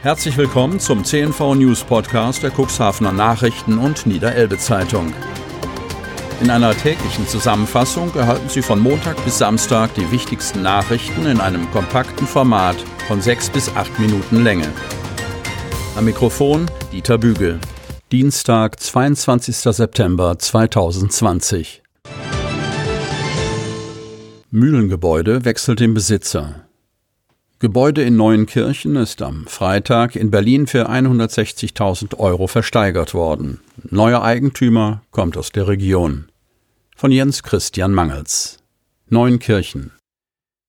Herzlich willkommen zum CNV News Podcast der Cuxhavener Nachrichten und Niederelbe Zeitung. In einer täglichen Zusammenfassung erhalten Sie von Montag bis Samstag die wichtigsten Nachrichten in einem kompakten Format von sechs bis acht Minuten Länge. Am Mikrofon Dieter Bügel. Dienstag, 22. September 2020. Mühlengebäude wechselt den Besitzer. Gebäude in Neuenkirchen ist am Freitag in Berlin für 160.000 Euro versteigert worden. Neuer Eigentümer kommt aus der Region. Von Jens Christian Mangels. Neuenkirchen.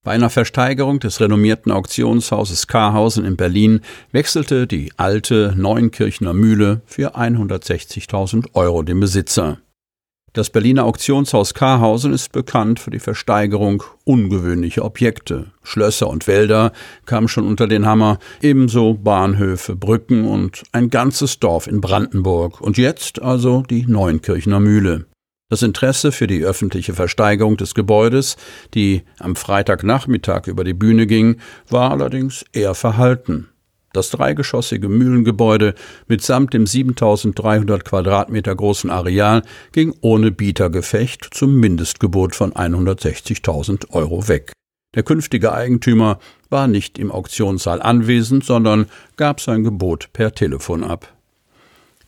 Bei einer Versteigerung des renommierten Auktionshauses Karhausen in Berlin wechselte die alte Neuenkirchner Mühle für 160.000 Euro den Besitzer. Das Berliner Auktionshaus Karhausen ist bekannt für die Versteigerung ungewöhnlicher Objekte. Schlösser und Wälder kamen schon unter den Hammer, ebenso Bahnhöfe, Brücken und ein ganzes Dorf in Brandenburg und jetzt also die Neuenkirchner Mühle. Das Interesse für die öffentliche Versteigerung des Gebäudes, die am Freitagnachmittag über die Bühne ging, war allerdings eher verhalten. Das dreigeschossige Mühlengebäude mitsamt dem 7300 Quadratmeter großen Areal ging ohne Bietergefecht zum Mindestgebot von 160.000 Euro weg. Der künftige Eigentümer war nicht im Auktionssaal anwesend, sondern gab sein Gebot per Telefon ab.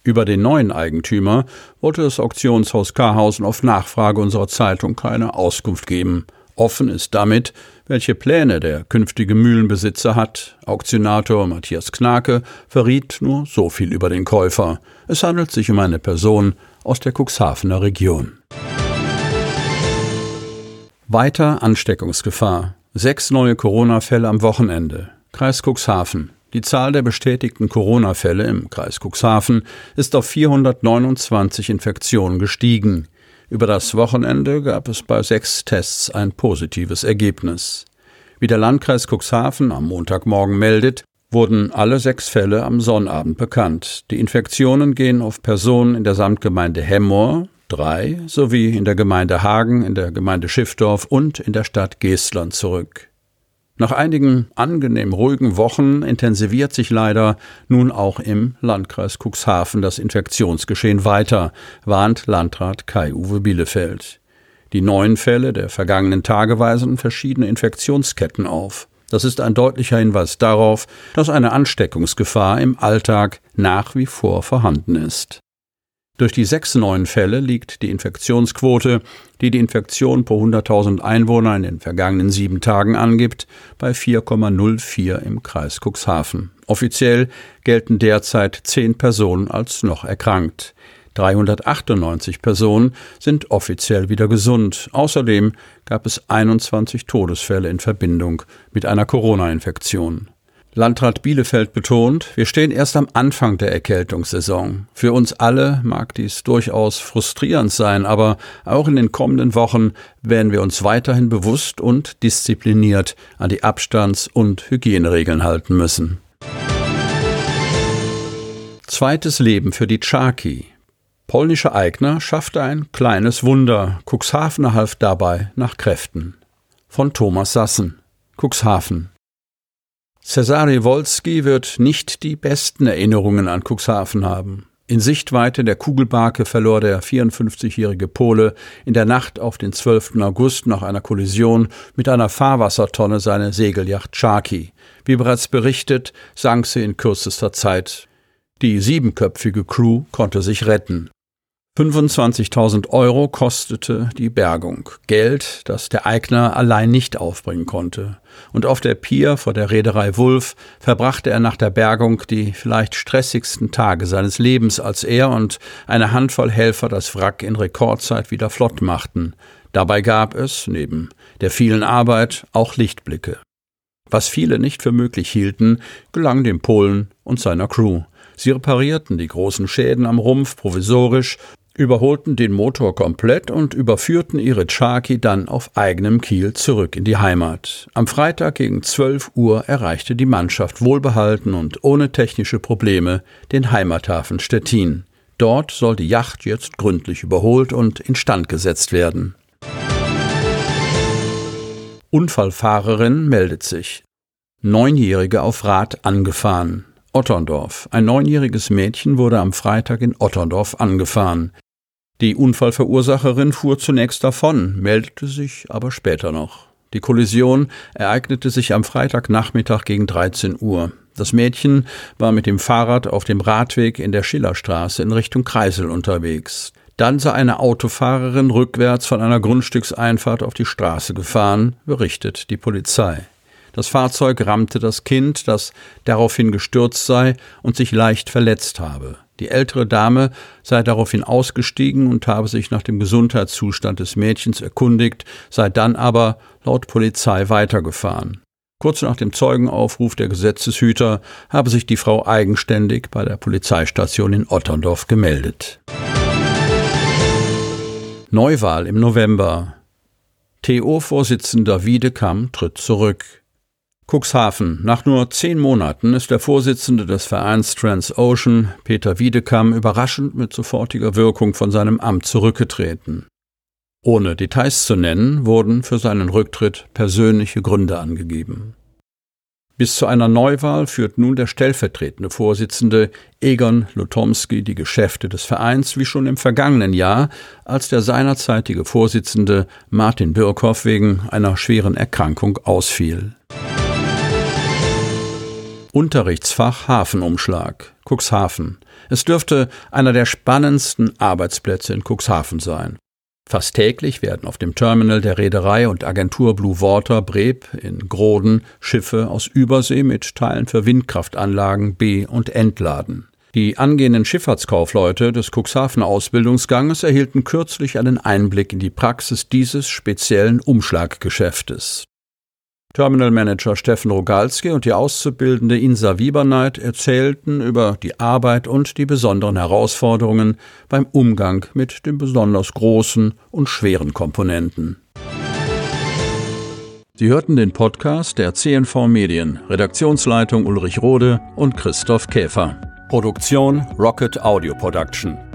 Über den neuen Eigentümer wollte das Auktionshaus Karhausen auf Nachfrage unserer Zeitung keine Auskunft geben. Offen ist damit, welche Pläne der künftige Mühlenbesitzer hat. Auktionator Matthias Knake verriet nur so viel über den Käufer. Es handelt sich um eine Person aus der Cuxhavener Region. Weiter Ansteckungsgefahr. Sechs neue Corona-Fälle am Wochenende. Kreis Cuxhaven. Die Zahl der bestätigten Corona-Fälle im Kreis Cuxhaven ist auf 429 Infektionen gestiegen. Über das Wochenende gab es bei sechs Tests ein positives Ergebnis. Wie der Landkreis Cuxhaven am Montagmorgen meldet, wurden alle sechs Fälle am Sonnabend bekannt. Die Infektionen gehen auf Personen in der Samtgemeinde Hemmoor, drei, sowie in der Gemeinde Hagen, in der Gemeinde Schiffdorf und in der Stadt Geestland zurück. Nach einigen angenehm ruhigen Wochen intensiviert sich leider nun auch im Landkreis Cuxhaven das Infektionsgeschehen weiter, warnt Landrat Kai-Uwe Bielefeld. Die neuen Fälle der vergangenen Tage weisen verschiedene Infektionsketten auf. Das ist ein deutlicher Hinweis darauf, dass eine Ansteckungsgefahr im Alltag nach wie vor vorhanden ist. Durch die sechs neuen Fälle liegt die Infektionsquote, die die Infektion pro 100.000 Einwohner in den vergangenen sieben Tagen angibt, bei 4,04 im Kreis Cuxhaven. Offiziell gelten derzeit zehn Personen als noch erkrankt. 398 Personen sind offiziell wieder gesund. Außerdem gab es 21 Todesfälle in Verbindung mit einer Corona-Infektion. Landrat Bielefeld betont, wir stehen erst am Anfang der Erkältungssaison. Für uns alle mag dies durchaus frustrierend sein, aber auch in den kommenden Wochen werden wir uns weiterhin bewusst und diszipliniert an die Abstands- und Hygieneregeln halten müssen. Zweites Leben für die Czaki. Polnischer Eigner schaffte ein kleines Wunder. Cuxhavener half dabei nach Kräften. Von Thomas Sassen. Cuxhaven. Cesare Wolski wird nicht die besten Erinnerungen an Cuxhaven haben. In Sichtweite der Kugelbarke verlor der 54-jährige Pole in der Nacht auf den 12. August nach einer Kollision mit einer Fahrwassertonne seine Segelyacht Chaki. Wie bereits berichtet, sank sie in kürzester Zeit. Die siebenköpfige Crew konnte sich retten. 25.000 Euro kostete die Bergung. Geld, das der Eigner allein nicht aufbringen konnte. Und auf der Pier vor der Reederei Wulf verbrachte er nach der Bergung die vielleicht stressigsten Tage seines Lebens, als er und eine Handvoll Helfer das Wrack in Rekordzeit wieder flott machten. Dabei gab es, neben der vielen Arbeit, auch Lichtblicke. Was viele nicht für möglich hielten, gelang dem Polen und seiner Crew. Sie reparierten die großen Schäden am Rumpf provisorisch überholten den Motor komplett und überführten ihre Chaki dann auf eigenem Kiel zurück in die Heimat. Am Freitag gegen 12 Uhr erreichte die Mannschaft wohlbehalten und ohne technische Probleme den Heimathafen Stettin. Dort soll die Yacht jetzt gründlich überholt und instand gesetzt werden. Unfallfahrerin meldet sich. Neunjährige auf Rad angefahren. Otterndorf. Ein neunjähriges Mädchen wurde am Freitag in Otterndorf angefahren. Die Unfallverursacherin fuhr zunächst davon, meldete sich aber später noch. Die Kollision ereignete sich am Freitagnachmittag gegen 13 Uhr. Das Mädchen war mit dem Fahrrad auf dem Radweg in der Schillerstraße in Richtung Kreisel unterwegs. Dann sei eine Autofahrerin rückwärts von einer Grundstückseinfahrt auf die Straße gefahren, berichtet die Polizei. Das Fahrzeug rammte das Kind, das daraufhin gestürzt sei und sich leicht verletzt habe. Die ältere Dame sei daraufhin ausgestiegen und habe sich nach dem Gesundheitszustand des Mädchens erkundigt, sei dann aber laut Polizei weitergefahren. Kurz nach dem Zeugenaufruf der Gesetzeshüter habe sich die Frau eigenständig bei der Polizeistation in Otterndorf gemeldet. Neuwahl im November. TO-Vorsitzender Wiedekamp tritt zurück. Cuxhaven. Nach nur zehn Monaten ist der Vorsitzende des Vereins Transocean, Peter Wiedekam, überraschend mit sofortiger Wirkung von seinem Amt zurückgetreten. Ohne Details zu nennen, wurden für seinen Rücktritt persönliche Gründe angegeben. Bis zu einer Neuwahl führt nun der stellvertretende Vorsitzende Egon Lutomski die Geschäfte des Vereins wie schon im vergangenen Jahr, als der seinerzeitige Vorsitzende Martin Birkhoff wegen einer schweren Erkrankung ausfiel. Unterrichtsfach Hafenumschlag, Cuxhaven. Es dürfte einer der spannendsten Arbeitsplätze in Cuxhaven sein. Fast täglich werden auf dem Terminal der Reederei und Agentur Blue Water Breb in Groden Schiffe aus Übersee mit Teilen für Windkraftanlagen be- und entladen. Die angehenden Schifffahrtskaufleute des Cuxhaven Ausbildungsganges erhielten kürzlich einen Einblick in die Praxis dieses speziellen Umschlaggeschäftes. Terminalmanager Steffen Rogalski und die Auszubildende Insa Wieberneit erzählten über die Arbeit und die besonderen Herausforderungen beim Umgang mit den besonders großen und schweren Komponenten. Sie hörten den Podcast der CNV Medien, Redaktionsleitung Ulrich Rode und Christoph Käfer. Produktion Rocket Audio Production.